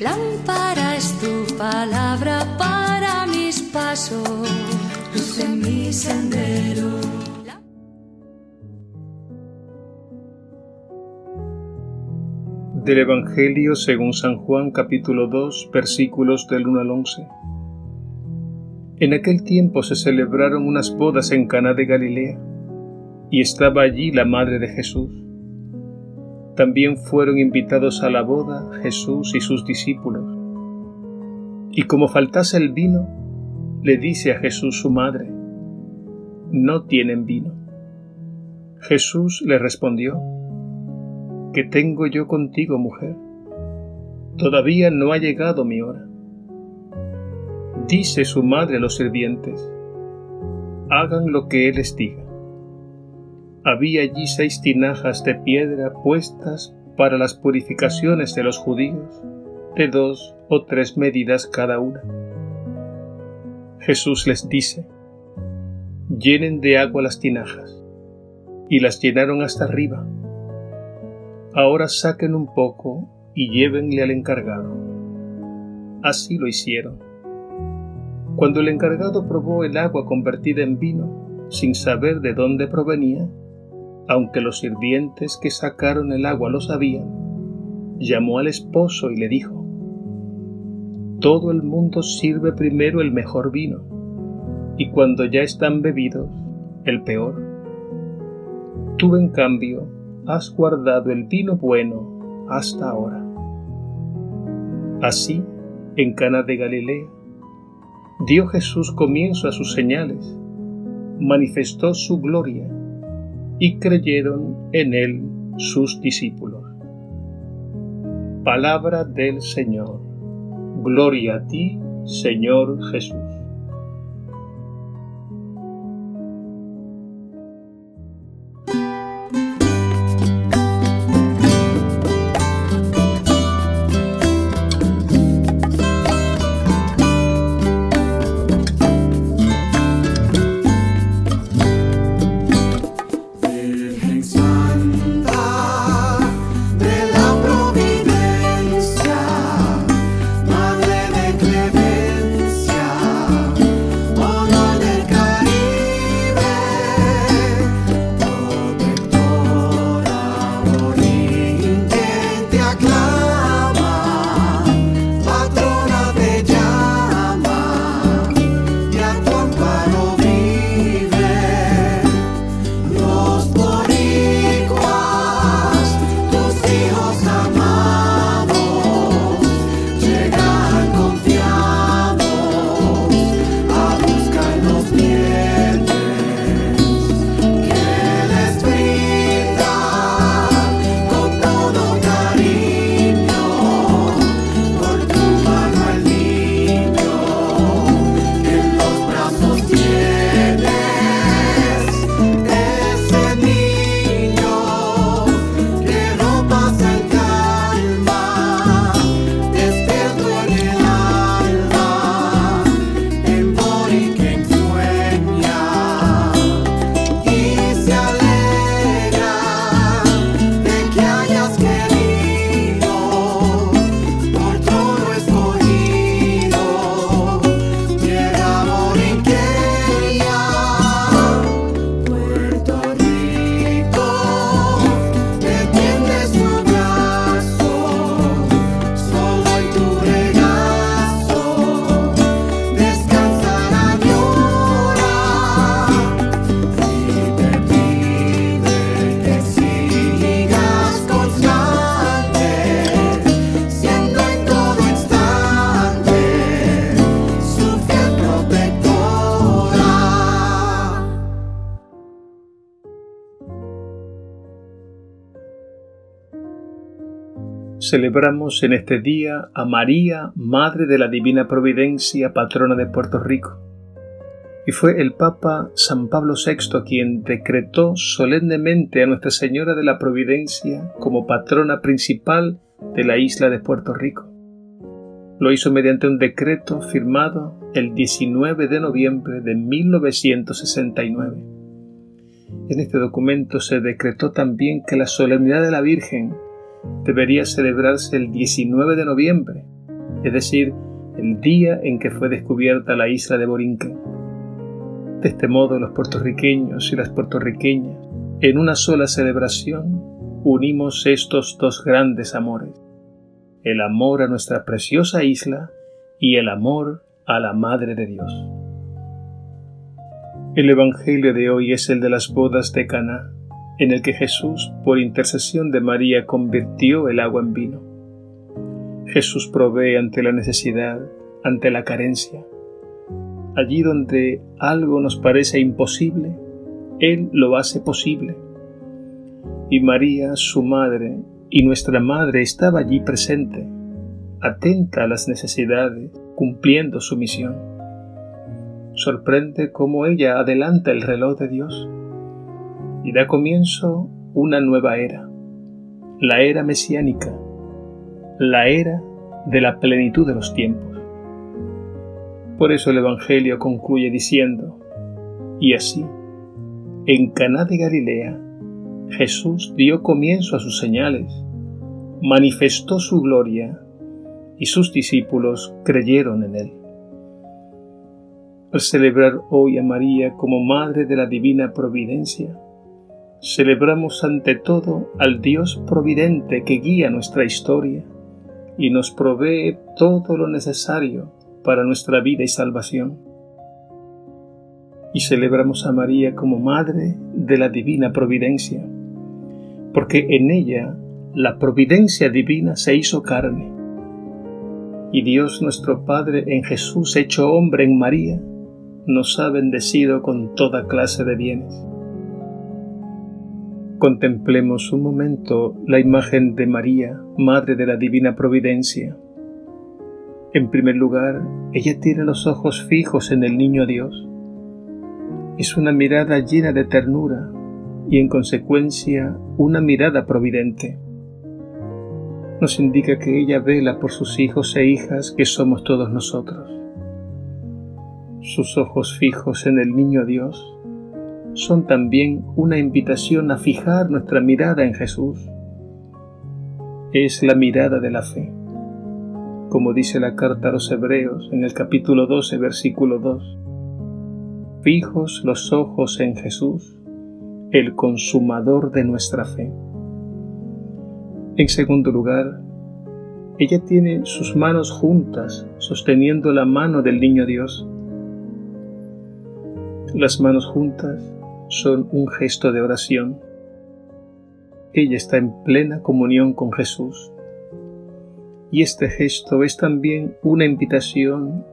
Lámpara es tu palabra para mis pasos, luz en mi sendero. Del Evangelio según San Juan capítulo 2 versículos del 1 al 11. En aquel tiempo se celebraron unas bodas en Caná de Galilea, y estaba allí la madre de Jesús. También fueron invitados a la boda Jesús y sus discípulos. Y como faltase el vino, le dice a Jesús su madre, No tienen vino. Jesús le respondió, ¿Qué tengo yo contigo, mujer? Todavía no ha llegado mi hora. Dice su madre a los sirvientes, hagan lo que él les diga. Había allí seis tinajas de piedra puestas para las purificaciones de los judíos, de dos o tres medidas cada una. Jesús les dice, llenen de agua las tinajas, y las llenaron hasta arriba. Ahora saquen un poco y llévenle al encargado. Así lo hicieron. Cuando el encargado probó el agua convertida en vino, sin saber de dónde provenía, aunque los sirvientes que sacaron el agua lo sabían, llamó al esposo y le dijo, Todo el mundo sirve primero el mejor vino, y cuando ya están bebidos, el peor. Tú, en cambio, has guardado el vino bueno hasta ahora. Así, en Cana de Galilea, dio Jesús comienzo a sus señales, manifestó su gloria y creyeron en él sus discípulos. Palabra del Señor. Gloria a ti, Señor Jesús. Celebramos en este día a María, Madre de la Divina Providencia, patrona de Puerto Rico. Y fue el Papa San Pablo VI quien decretó solemnemente a Nuestra Señora de la Providencia como patrona principal de la isla de Puerto Rico. Lo hizo mediante un decreto firmado el 19 de noviembre de 1969. En este documento se decretó también que la solemnidad de la Virgen debería celebrarse el 19 de noviembre, es decir, el día en que fue descubierta la isla de Borinquen. De este modo, los puertorriqueños y las puertorriqueñas, en una sola celebración, unimos estos dos grandes amores, el amor a nuestra preciosa isla y el amor a la Madre de Dios. El Evangelio de hoy es el de las bodas de Caná, en el que Jesús, por intercesión de María, convirtió el agua en vino. Jesús provee ante la necesidad, ante la carencia. Allí donde algo nos parece imposible, Él lo hace posible. Y María, su madre, y nuestra madre estaba allí presente, atenta a las necesidades, cumpliendo su misión. Sorprende cómo ella adelanta el reloj de Dios y da comienzo una nueva era, la era mesiánica, la era de la plenitud de los tiempos. Por eso el Evangelio concluye diciendo, y así, en Caná de Galilea, Jesús dio comienzo a sus señales, manifestó su gloria, y sus discípulos creyeron en él. Al celebrar hoy a María como Madre de la Divina Providencia, celebramos ante todo al Dios Providente que guía nuestra historia y nos provee todo lo necesario para nuestra vida y salvación. Y celebramos a María como Madre de la Divina Providencia, porque en ella la providencia divina se hizo carne. Y Dios nuestro Padre en Jesús hecho hombre en María, nos ha bendecido con toda clase de bienes. Contemplemos un momento la imagen de María, Madre de la Divina Providencia. En primer lugar, ella tiene los ojos fijos en el Niño Dios. Es una mirada llena de ternura y en consecuencia una mirada providente. Nos indica que ella vela por sus hijos e hijas que somos todos nosotros. Sus ojos fijos en el Niño Dios son también una invitación a fijar nuestra mirada en Jesús. Es la mirada de la fe. Como dice la carta a los Hebreos en el capítulo 12, versículo 2. Fijos los ojos en Jesús, el consumador de nuestra fe. En segundo lugar, ella tiene sus manos juntas sosteniendo la mano del niño Dios. Las manos juntas son un gesto de oración. Ella está en plena comunión con Jesús. Y este gesto es también una invitación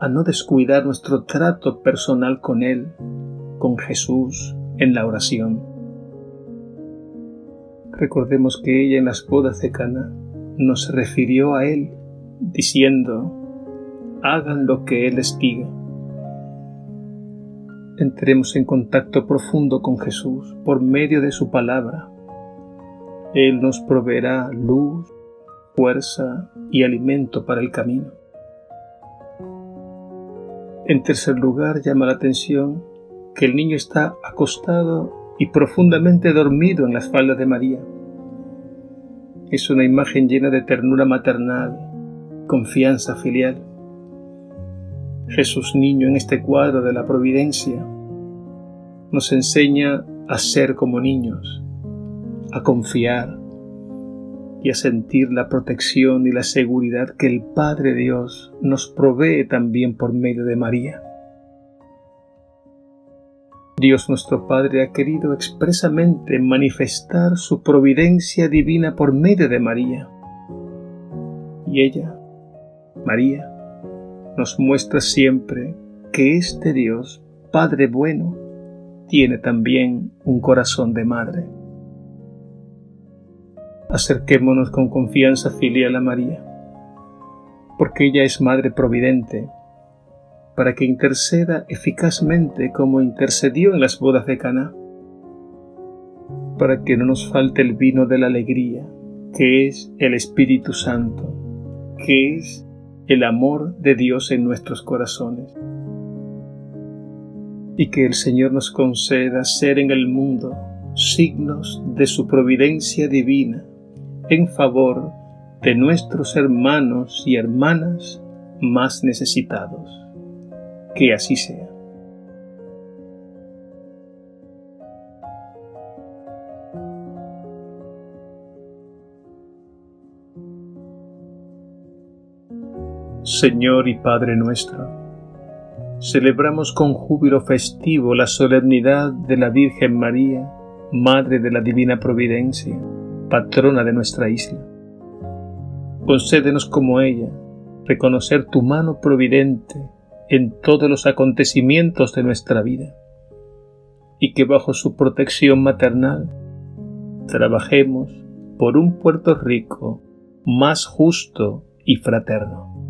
a no descuidar nuestro trato personal con Él, con Jesús, en la oración. Recordemos que ella en las bodas de Cana nos refirió a Él, diciendo, hagan lo que Él les diga entremos en contacto profundo con Jesús por medio de su palabra. Él nos proveerá luz, fuerza y alimento para el camino. En tercer lugar, llama la atención que el niño está acostado y profundamente dormido en las faldas de María. Es una imagen llena de ternura maternal, confianza filial. Jesús niño en este cuadro de la providencia nos enseña a ser como niños, a confiar y a sentir la protección y la seguridad que el Padre Dios nos provee también por medio de María. Dios nuestro Padre ha querido expresamente manifestar su providencia divina por medio de María. Y ella, María, nos muestra siempre que este Dios, Padre bueno, tiene también un corazón de madre. Acerquémonos con confianza filial a María, porque ella es Madre Providente, para que interceda eficazmente como intercedió en las bodas de Caná, para que no nos falte el vino de la alegría, que es el Espíritu Santo, que es el amor de Dios en nuestros corazones y que el Señor nos conceda ser en el mundo signos de su providencia divina en favor de nuestros hermanos y hermanas más necesitados. Que así sea. Señor y Padre nuestro, celebramos con júbilo festivo la solemnidad de la Virgen María, Madre de la Divina Providencia, patrona de nuestra isla. Concédenos como ella reconocer tu mano providente en todos los acontecimientos de nuestra vida y que bajo su protección maternal trabajemos por un Puerto Rico más justo y fraterno.